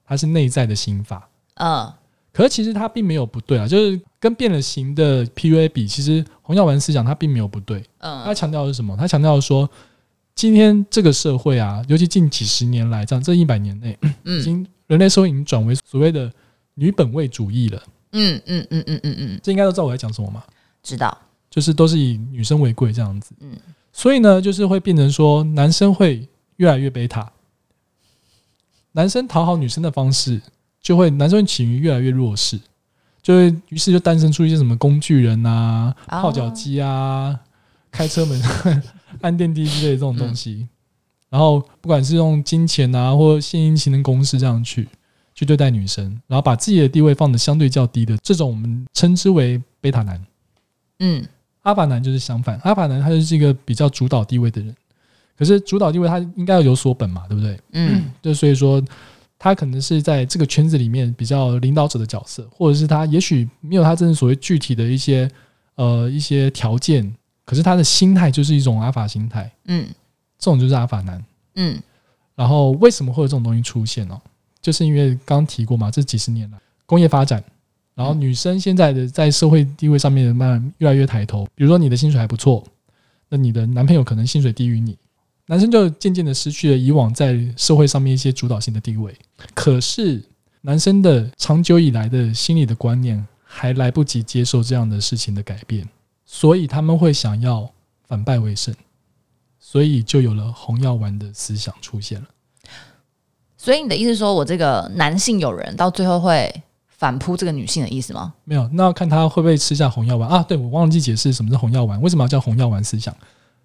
它是内在的心法，嗯。可是其实它并没有不对啊，就是跟变了形的 PUA 比，其实红药丸思想它并没有不对。嗯，它强调的是什么？它强调说，今天这个社会啊，尤其近几十年来，这样这一百年内，已经人类社会已经转为所谓的女本位主义了。嗯嗯嗯嗯嗯嗯，这应该都知道我在讲什么吗？知道，就是都是以女生为贵这样子。嗯，所以呢，就是会变成说，男生会越来越贝塔，男生讨好女生的方式。就会男生起于越来越弱势，就会于是就诞生出一些什么工具人啊、泡脚机啊、开车门、按电梯之类的这种东西。然后不管是用金钱啊，或献殷勤的公式这样去去对待女生，然后把自己的地位放的相对较低的这种，我们称之为贝塔男。嗯，阿法男就是相反，阿法男他就是一个比较主导地位的人。可是主导地位他应该要有所本嘛，对不对？嗯，就所以说。他可能是在这个圈子里面比较领导者的角色，或者是他也许没有他真正所谓具体的一些呃一些条件，可是他的心态就是一种阿法心态，嗯，这种就是阿法男，嗯，然后为什么会有这种东西出现呢？就是因为刚刚提过嘛，这几十年来工业发展，然后女生现在的在社会地位上面慢慢越来越抬头，比如说你的薪水还不错，那你的男朋友可能薪水低于你。男生就渐渐的失去了以往在社会上面一些主导性的地位，可是男生的长久以来的心理的观念还来不及接受这样的事情的改变，所以他们会想要反败为胜，所以就有了红药丸的思想出现了。所以你的意思说我这个男性友人到最后会反扑这个女性的意思吗？没有，那要看他会不会吃下红药丸啊？对我忘记解释什么是红药丸，为什么要叫红药丸思想？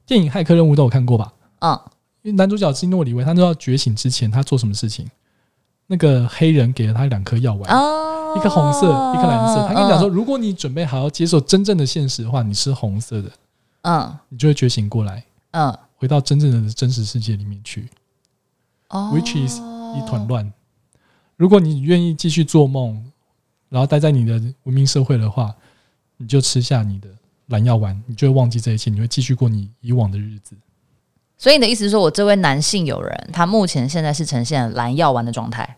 电影《骇客任务》都有看过吧？嗯，因为男主角基诺里维，他都要觉醒之前，他做什么事情？那个黑人给了他两颗药丸，一颗红色，一颗蓝色。他跟你讲说，如果你准备好要接受真正的现实的话，你是红色的，嗯，你就会觉醒过来，嗯，回到真正的真实世界里面去。哦，which is 一团乱。如果你愿意继续做梦，然后待在你的文明社会的话，你就吃下你的蓝药丸，你就会忘记这一切，你会继续过你以往的日子。所以你的意思是说，我这位男性友人，他目前现在是呈现蓝药丸的状态。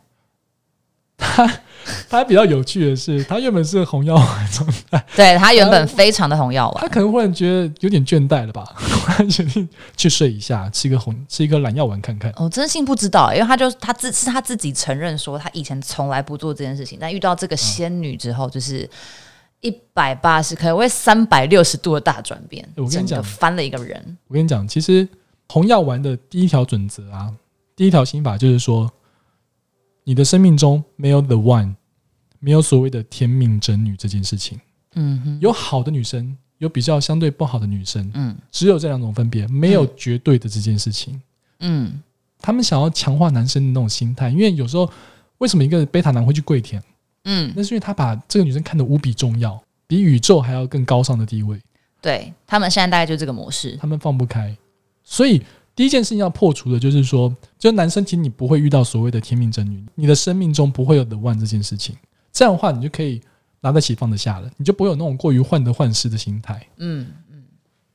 他他比较有趣的是，他原本是红药丸状态，对他原本非常的红药丸。他可能忽然觉得有点倦怠了吧，忽然决定去睡一下，吃一个红，吃一个蓝药丸看看。哦真心不知道，因为他就他自是他自己承认说，他以前从来不做这件事情，但遇到这个仙女之后，就是一百八十，可能会三百六十度的大转变。我跟你讲，翻了一个人。我跟你讲，其实。红药丸的第一条准则啊，第一条心法就是说，你的生命中没有 the one，没有所谓的天命真女这件事情。嗯哼，有好的女生，有比较相对不好的女生。嗯，只有这两种分别，没有绝对的这件事情。嗯，他们想要强化男生的那种心态，因为有时候为什么一个贝塔男会去跪舔？嗯，那是因为他把这个女生看得无比重要，比宇宙还要更高尚的地位。对他们现在大概就这个模式，他们放不开。所以第一件事情要破除的就是说，就男生其实你不会遇到所谓的天命真女，你的生命中不会有 the one 这件事情。这样的话，你就可以拿得起放得下了，你就不会有那种过于患得患失的心态。嗯嗯，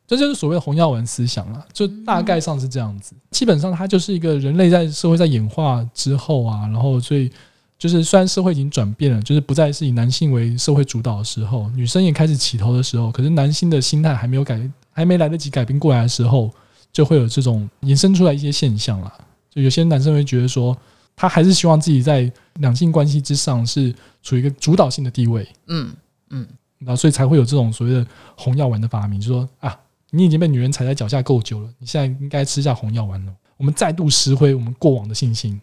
这就是所谓的红药丸思想了，就大概上是这样子。基本上，它就是一个人类在社会在演化之后啊，然后所以就是虽然社会已经转变了，就是不再是以男性为社会主导的时候，女生也开始起头的时候，可是男性的心态还没有改，还没来得及改变过来的时候。就会有这种延伸出来一些现象啦。就有些男生会觉得说，他还是希望自己在两性关系之上是处于一个主导性的地位。嗯嗯，然后所以才会有这种所谓的红药丸的发明，就说啊，你已经被女人踩在脚下够久了，你现在应该吃下红药丸了。我们再度拾回我们过往的信心。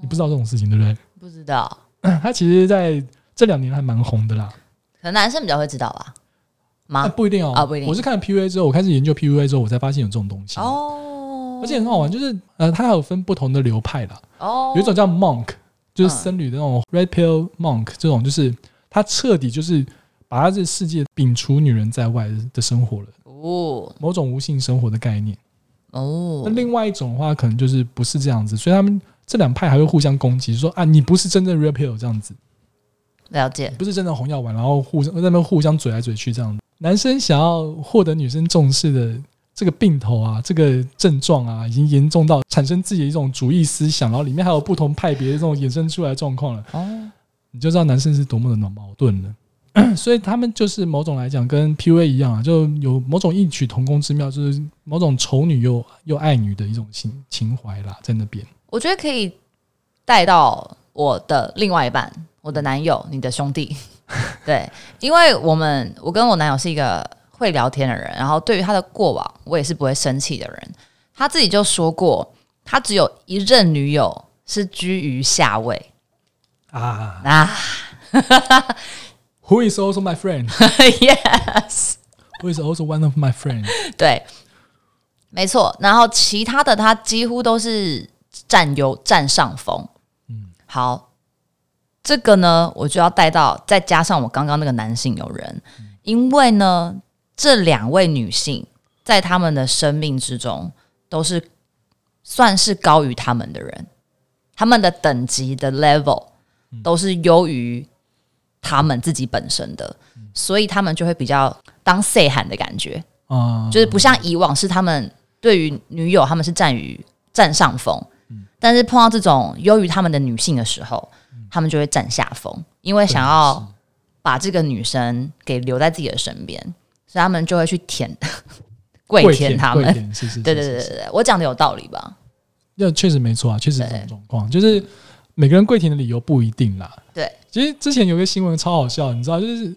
你不知道这种事情对不对？不知道。他其实在这两年还蛮红的啦。可能男生比较会知道吧。吗？不一定哦，啊，不一定。我是看了 PUA 之后，我开始研究 PUA 之后，我才发现有这种东西哦，而且很好玩，就是呃，它还有分不同的流派啦。哦，有一种叫 Monk，就是僧侣的那种 Red Pill Monk，这种就是他彻底就是把他这世界摒除女人在外的生活了哦，某种无性生活的概念哦。那另外一种的话，可能就是不是这样子，所以他们这两派还会互相攻击，说啊，你不是真正 Red Pill 这样子，了解，不是真的红药丸，然后互相在那边互相嘴来嘴去这样子。男生想要获得女生重视的这个病头啊，这个症状啊，已经严重到产生自己的一种主义思想，然后里面还有不同派别的这种衍生出来的状况了。哦，你就知道男生是多么的矛盾了。所以他们就是某种来讲跟 PUA 一样啊，就有某种异曲同工之妙，就是某种丑女又又爱女的一种情情怀啦，在那边。我觉得可以带到我的另外一半，我的男友，你的兄弟。对，因为我们我跟我男友是一个会聊天的人，然后对于他的过往，我也是不会生气的人。他自己就说过，他只有一任女友是居于下位啊啊。Who is also my friend? Yes. Who is also one of my friends? 对，没错。然后其他的他几乎都是占优占上风。嗯，好，这个呢，我就要带到再加上我刚刚那个男性友人，因为呢，这两位女性在他们的生命之中都是算是高于他们的人，他们的等级的 level 都是优于。他们自己本身的，所以他们就会比较当 say 喊的感觉，啊，就是不像以往是他们对于女友他们是占于占上风，但是碰到这种优于他们的女性的时候，他们就会占下风，因为想要把这个女生给留在自己的身边，所以他们就会去舔 跪舔他们，对对对对对，我讲的有道理吧？那确实没错啊，确实这种状况，就是每个人跪舔的理由不一定啦，对。其实之前有个新闻超好笑，你知道，就是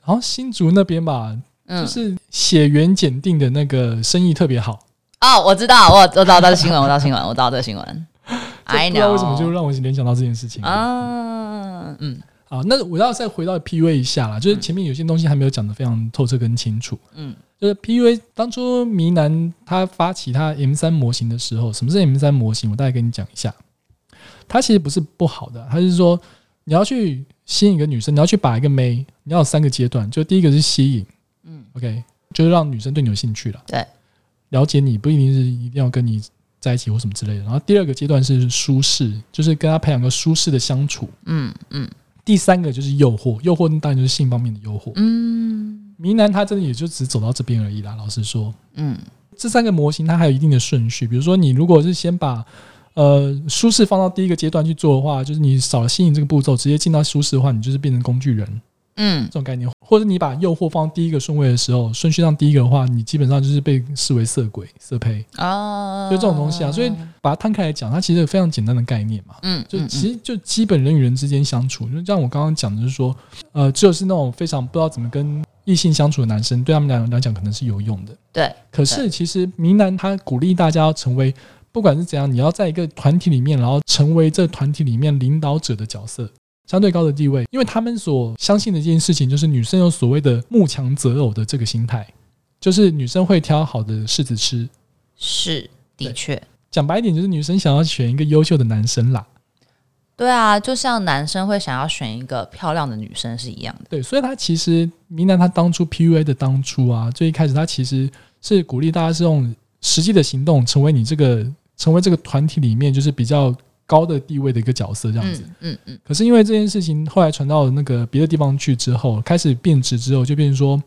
好像新竹那边吧，就是血缘检定的那个生意特别好。哦，我知道，我我知道这个新闻，我知道新闻，我知道这个新闻。I know 不知道为什么就让我联想到这件事情啊？嗯，好，那我要再回到 PUA 一下啦，就是前面有些东西还没有讲的非常透彻跟清楚。嗯，就是 PUA 当初迷男他发起他 M 三模型的时候，什么是 M 三模型？我大概跟你讲一下，它其实不是不好的，它是说。你要去吸引一个女生，你要去把一个妹，你要有三个阶段。就第一个是吸引，嗯，OK，就是让女生对你有兴趣了。对，了解你不一定是一定要跟你在一起或什么之类的。然后第二个阶段是舒适，就是跟他培养个舒适的相处。嗯嗯。第三个就是诱惑，诱惑当然就是性方面的诱惑。嗯，迷男他真的也就只走到这边而已啦。老实说，嗯，这三个模型它还有一定的顺序。比如说，你如果是先把呃，舒适放到第一个阶段去做的话，就是你少了吸引这个步骤，直接进到舒适的话，你就是变成工具人。嗯，这种概念，或者你把诱惑放第一个顺位的时候，顺序上第一个的话，你基本上就是被视为色鬼、色胚啊，就这种东西啊。所以把它摊开来讲，它其实非常简单的概念嘛。嗯，就其实就基本人与人之间相处，就像我刚刚讲的，就是说，呃，只有是那种非常不知道怎么跟异性相处的男生，对他们来来讲可能是有用的。对，可是其实明男他鼓励大家要成为。不管是怎样，你要在一个团体里面，然后成为这团体里面领导者的角色，相对高的地位，因为他们所相信的这件事情，就是女生有所谓的慕强择偶的这个心态，就是女生会挑好的柿子吃。是，的确，讲白一点，就是女生想要选一个优秀的男生啦。对啊，就像男生会想要选一个漂亮的女生是一样的。对，所以他其实明南他当初 PUA 的当初啊，最一开始他其实是鼓励大家是用实际的行动成为你这个。成为这个团体里面就是比较高的地位的一个角色，这样子。嗯嗯。可是因为这件事情后来传到那个别的地方去之后，开始变质之后，就变成说，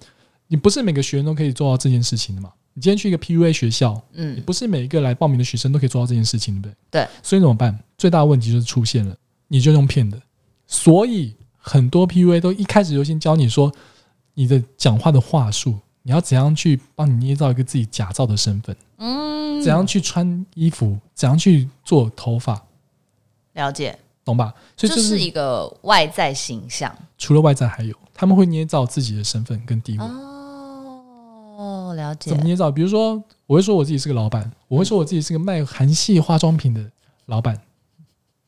你不是每个学员都可以做到这件事情的嘛？你今天去一个 PUA 学校，嗯，你不是每一个来报名的学生都可以做到这件事情，对不对？对。所以怎么办？最大的问题就是出现了，你就用骗的。所以很多 PUA 都一开始就先教你说，你的讲话的话术，你要怎样去帮你捏造一个自己假造的身份。嗯。怎样去穿衣服？怎样去做头发？了解，懂吧？所以这是一个外在形象。除了外在，还有他们会捏造自己的身份跟地位。哦，了解。怎么捏造？比如说，我会说我自己是个老板，我会说我自己是个卖韩系化妆品的老板。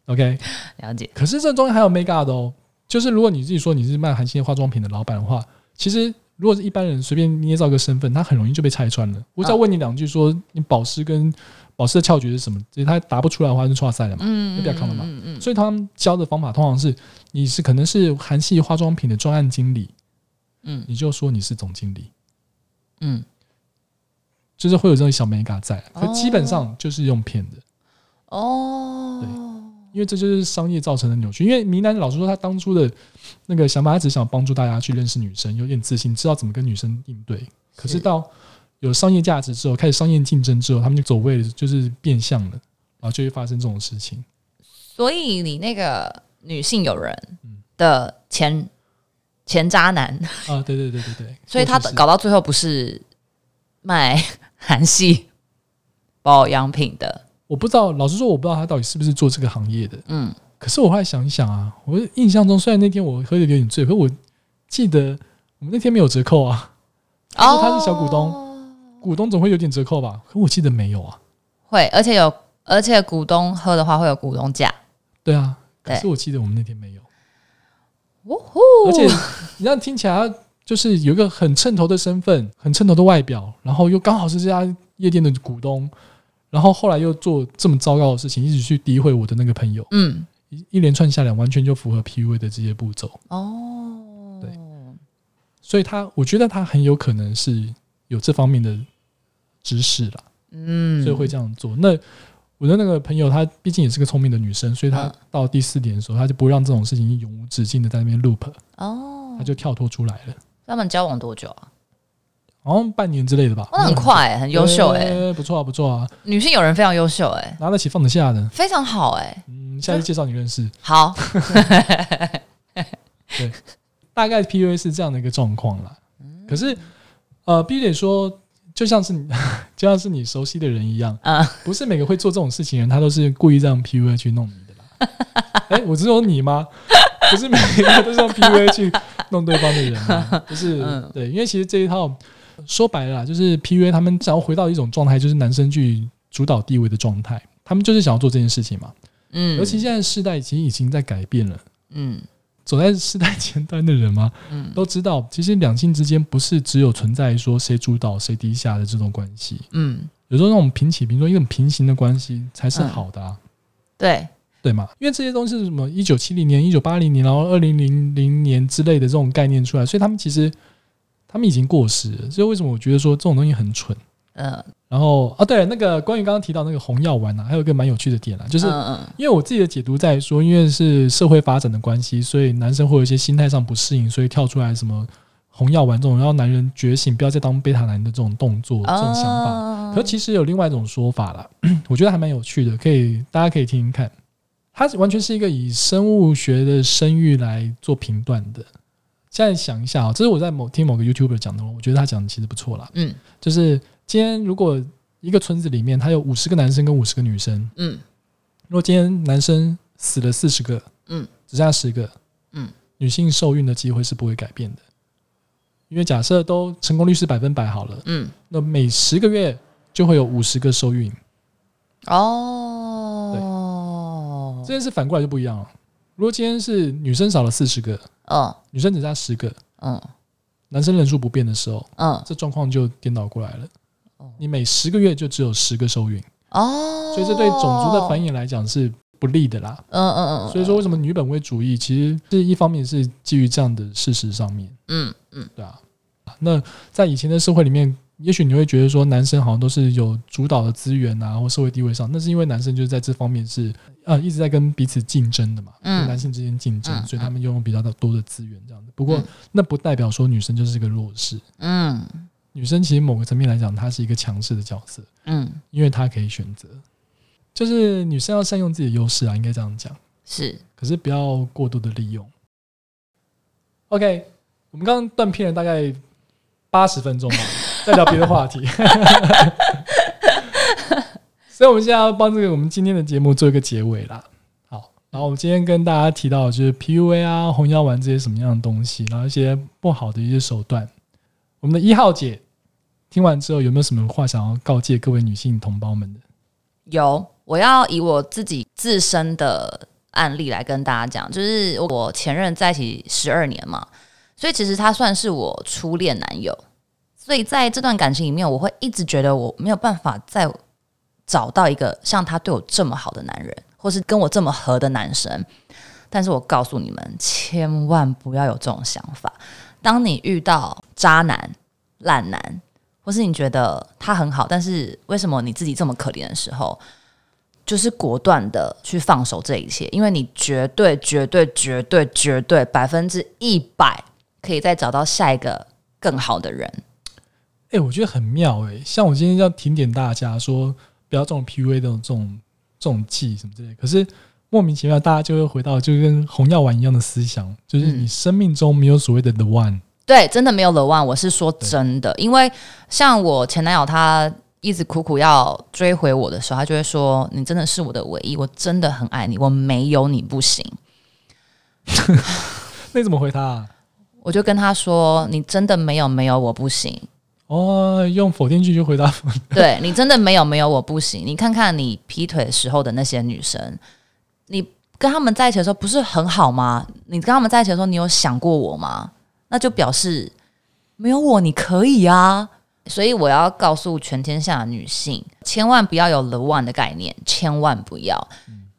OK，了解。可是这中间还有 make up 的哦，就是如果你自己说你是卖韩系化妆品的老板的话，其实。如果是一般人随便捏造个身份，他很容易就被拆穿了。我只要问你两句，说你保湿跟保湿的窍诀是什么，其实他答不出来的话，就错赛了嘛，就比较坑了嘛。所以他们教的方法通常是，你是可能是韩系化妆品的专案经理，嗯，你就说你是总经理，嗯，就是会有这种小美嘎在，可基本上就是用骗的。哦，对。因为这就是商业造成的扭曲。因为明兰老师说，他当初的那个想法，他只想帮助大家去认识女生，有点自信，知道怎么跟女生应对。可是到有商业价值之后，开始商业竞争之后，他们就走位，就是变相了，然后就会发生这种事情。所以你那个女性友人的前前渣男啊，对对对对对，所以他搞到最后不是卖韩系保养品的。我不知道，老实说，我不知道他到底是不是做这个行业的。嗯，可是我后来想一想啊，我印象中虽然那天我喝的有点醉，可我记得我们那天没有折扣啊。哦，他是小股东，股东总会有点折扣吧？可我记得没有啊。会，而且有，而且股东喝的话会有股东价。对啊，可是我记得我们那天没有。哦吼而且你这样听起来，就是有一个很称头的身份，很称头的外表，然后又刚好是这家夜店的股东。然后后来又做这么糟糕的事情，一直去诋毁我的那个朋友，嗯，一一连串下来，完全就符合 PUA 的这些步骤。哦，对，所以他我觉得他很有可能是有这方面的知识了，嗯，所以会这样做。那我的那个朋友，她毕竟也是个聪明的女生，所以她到第四点的时候，她就不会让这种事情永无止境的在那边 loop。哦，她就跳脱出来了。他们交往多久啊？好像半年之类的吧，很快，很优秀哎，不错啊，不错啊，女性友人非常优秀哎，拿得起放得下的，非常好哎，嗯，下次介绍你认识，好，对，大概 P U A 是这样的一个状况啦。可是呃，必须得说，就像是你，就像是你熟悉的人一样，啊，不是每个会做这种事情的人，他都是故意让 P U A 去弄你的啦。哎，我只有你吗？不是每个都是用 P U A 去弄对方的人吗？不是，对，因为其实这一套。说白了，就是 P U A 他们想要回到一种状态，就是男生去主导地位的状态。他们就是想要做这件事情嘛。嗯，尤其现在时代其实已经在改变了。嗯，走在时代前端的人嘛，嗯，都知道，其实两性之间不是只有存在说谁主导谁低下的这种关系。嗯，有时候那种平起平坐、一种平行的关系才是好的。啊。对，对嘛？因为这些东西是什么？一九七零年、一九八零年，然后二零零零年之类的这种概念出来，所以他们其实。他们已经过时了，所以为什么我觉得说这种东西很蠢？嗯，然后啊，对，那个关于刚刚提到那个红药丸啊，还有一个蛮有趣的点啊，就是因为我自己的解读在说，因为是社会发展的关系，所以男生会有一些心态上不适应，所以跳出来什么红药丸这种，让男人觉醒，不要再当贝塔男的这种动作、这种想法。可其实有另外一种说法啦，我觉得还蛮有趣的，可以大家可以听听看。它完全是一个以生物学的生育来做评断的。现在想一下啊，这是我在某听某个 YouTuber 讲的，我觉得他讲的其实不错啦。嗯，就是今天如果一个村子里面他有五十个男生跟五十个女生，嗯，如果今天男生死了四十个，嗯，只剩下十个，嗯，女性受孕的机会是不会改变的，因为假设都成功率是百分百好了，嗯，那每十个月就会有五十个受孕。哦，对，这件事反过来就不一样了。如果今天是女生少了四十个。嗯，女生只剩下十个，嗯，男生人数不变的时候，嗯，这状况就颠倒过来了。你每十个月就只有十个受孕，哦，所以这对种族的繁衍来讲是不利的啦。嗯嗯嗯。所以说，为什么女本位主义其实是一方面是基于这样的事实上面。嗯嗯，对啊。那在以前的社会里面。也许你会觉得说，男生好像都是有主导的资源啊，或社会地位上，那是因为男生就是在这方面是呃一直在跟彼此竞争的嘛，嗯，男性之间竞争，所以他们拥有比较多的资源这样子。不过那不代表说女生就是个弱势，嗯，女生其实某个层面来讲，她是一个强势的角色，嗯，因为她可以选择，就是女生要善用自己的优势啊，应该这样讲，是，可是不要过度的利用。OK，我们刚刚断片了大概八十分钟吧。再聊别的话题，所以我们现在要帮这个我们今天的节目做一个结尾啦。好，然后我们今天跟大家提到就是 PUA 啊、红药丸这些什么样的东西，然后一些不好的一些手段。我们的一号姐听完之后有没有什么话想要告诫各位女性同胞们的？有，我要以我自己自身的案例来跟大家讲，就是我前任在一起十二年嘛，所以其实他算是我初恋男友。所以在这段感情里面，我会一直觉得我没有办法再找到一个像他对我这么好的男人，或是跟我这么合的男生。但是我告诉你们，千万不要有这种想法。当你遇到渣男、烂男，或是你觉得他很好，但是为什么你自己这么可怜的时候，就是果断的去放手这一切，因为你绝对、绝对、绝对、绝对百分之一百可以再找到下一个更好的人。哎，我觉得很妙哎，像我今天要提点大家说，不要这种 PUA 的这种这种这种技什么之类。可是莫名其妙大家就会回到就跟红药丸一样的思想，就是你生命中没有所谓的 the one。对，真的没有 the one。我是说真的，因为像我前男友他一直苦苦要追回我的时候，他就会说：“你真的是我的唯一，我真的很爱你，我没有你不行。” 那你怎么回他？我就跟他说：“你真的没有没有我不行。”哦，用否定句就回答。对你真的没有没有我不行。你看看你劈腿的时候的那些女生，你跟他们在一起的时候不是很好吗？你跟他们在一起的时候，你有想过我吗？那就表示没有我你可以啊。所以我要告诉全天下的女性，千万不要有 the one 的概念，千万不要。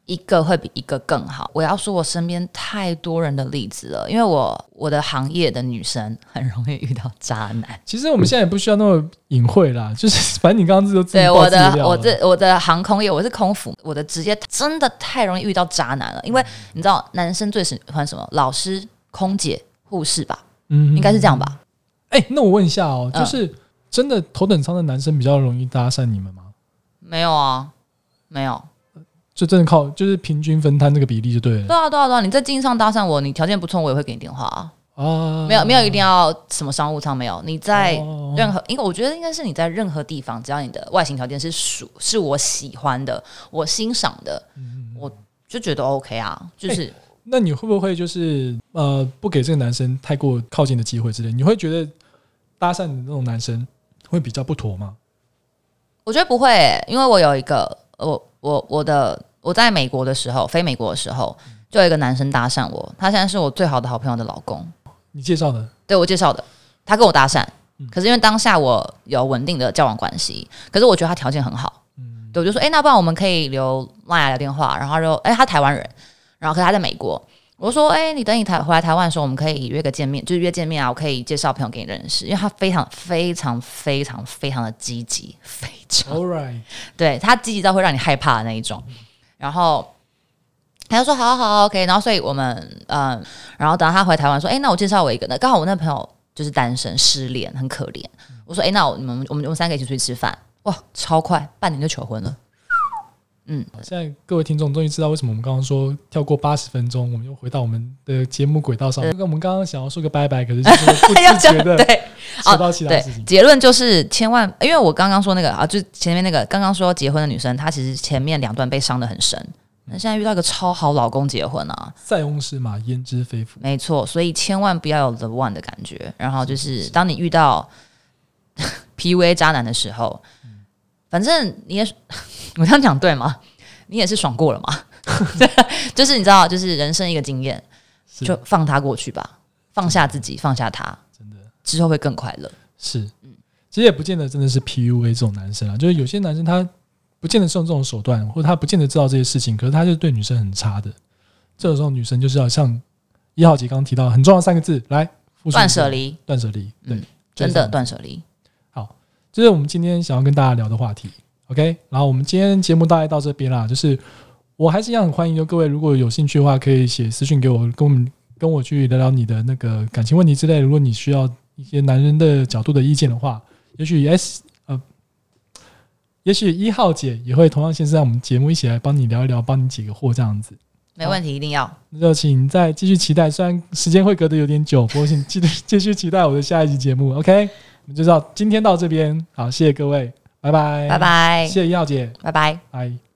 一个会比一个更好。我要说，我身边太多人的例子了，因为我我的行业的女生很容易遇到渣男。其实我们现在也不需要那么隐晦啦，就是 反正你刚刚自己对我的我这我的航空业，我是空服，我的职业真的太容易遇到渣男了。因为你知道，男生最喜欢什么？老师、空姐、护士吧？嗯，应该是这样吧？哎，那我问一下哦，就是真的头等舱的男生比较容易搭讪你们吗？没有啊，没有。就真的靠，就是平均分摊这个比例就对了。对啊，对啊，对啊！你在经济上搭讪我，你条件不错，我也会给你电话啊。哦，没有，没有，一定要什么商务舱没有。你在任何，因为我觉得应该是你在任何地方，只要你的外形条件是属是我喜欢的，我欣赏的，我就觉得 OK 啊。就是，那你会不会就是呃，不给这个男生太过靠近的机会之类？你会觉得搭讪的那种男生会比较不妥吗？我觉得不会，因为我有一个我。我我的我在美国的时候，飞美国的时候，就有一个男生搭讪我，他现在是我最好的好朋友的老公。你介绍的？对我介绍的。他跟我搭讪，可是因为当下我有稳定的交往关系，可是我觉得他条件很好，嗯，对，我就说，哎，那不然我们可以留麦雅聊电话，然后就，哎，他台湾人，然后可是他在美国。我说：“哎，你等你台回来台湾的时候，我们可以约个见面，就是约见面啊。我可以介绍朋友给你认识，因为他非常非常非常非常的积极，非常 All right，对他积极到会让你害怕的那一种。然后他就说：好好 OK。然后所以我们嗯，然后等到他回台湾说：哎，那我介绍我一个，那刚好我那朋友就是单身失恋，很可怜。我说：哎，那我们我们我们三个一起出去吃饭，哇，超快，半年就求婚了。”嗯，现在各位听众终于知道为什么我们刚刚说跳过八十分钟，我们又回到我们的节目轨道上。跟我们刚刚想要说个拜拜，可是就是 不自觉的对，说到其他事情。结论就是千万，因为我刚刚说那个啊，就前面那个刚刚说结婚的女生，她其实前面两段被伤的很深，那现在遇到一个超好老公结婚啊，塞翁失马焉知非福。没错，所以千万不要有 the one 的感觉。然后就是当你遇到 PUA 渣男的时候。反正你也，我这样讲对吗？你也是爽过了嘛？就是你知道，就是人生一个经验，就放他过去吧，放下自己，放下他，真的之后会更快乐。是，嗯，其实也不见得真的是 PUA 这种男生啊，就是有些男生他不见得是用这种手段，或者他不见得知道这些事情，可是他就对女生很差的。这个时候女生就是要像一号姐刚刚提到很重要三个字，来断舍离，断舍离，对，真的断舍离。好这是我们今天想要跟大家聊的话题，OK。然后我们今天节目大概到这边啦，就是我还是一样很欢迎，就各位如果有兴趣的话，可以写私信给我，跟我们跟我去聊聊你的那个感情问题之类。如果你需要一些男人的角度的意见的话，也许 S 呃，也许一号姐也会同样先在我们节目一起来帮你聊一聊，帮你解个惑这样子。没问题，一定要。那就请再继续期待，虽然时间会隔得有点久，不过请继续 继续期待我的下一集节目，OK。我们就到今天到这边，好，谢谢各位，拜拜，拜拜，谢谢耀姐，拜拜，拜。